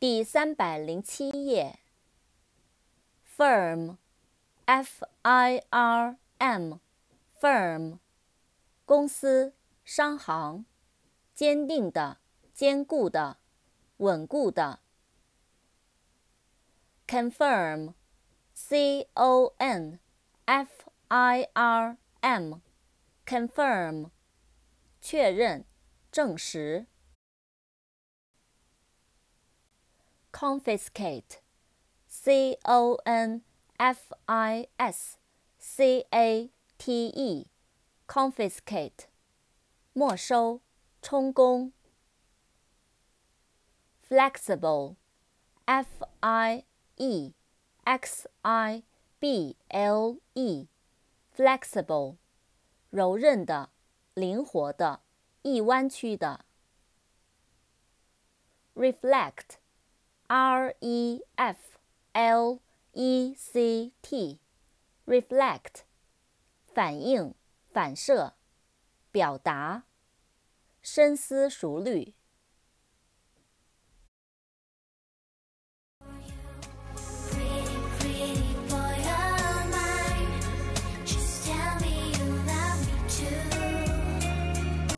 第三百零七页。firm，f-i-r-m，firm，公司、商行，坚定的、坚固的、稳固的。confirm，c-o-n-f-i-r-m，confirm，确认、证实。confiscate, c o n f i s c a t e, confiscate, 没收、充公。flexible, f i e x i b l e, flexible, 柔韧的、灵活的、易弯曲的。reflect R E F L E C T，reflect，反应、反射、表达，深思熟虑。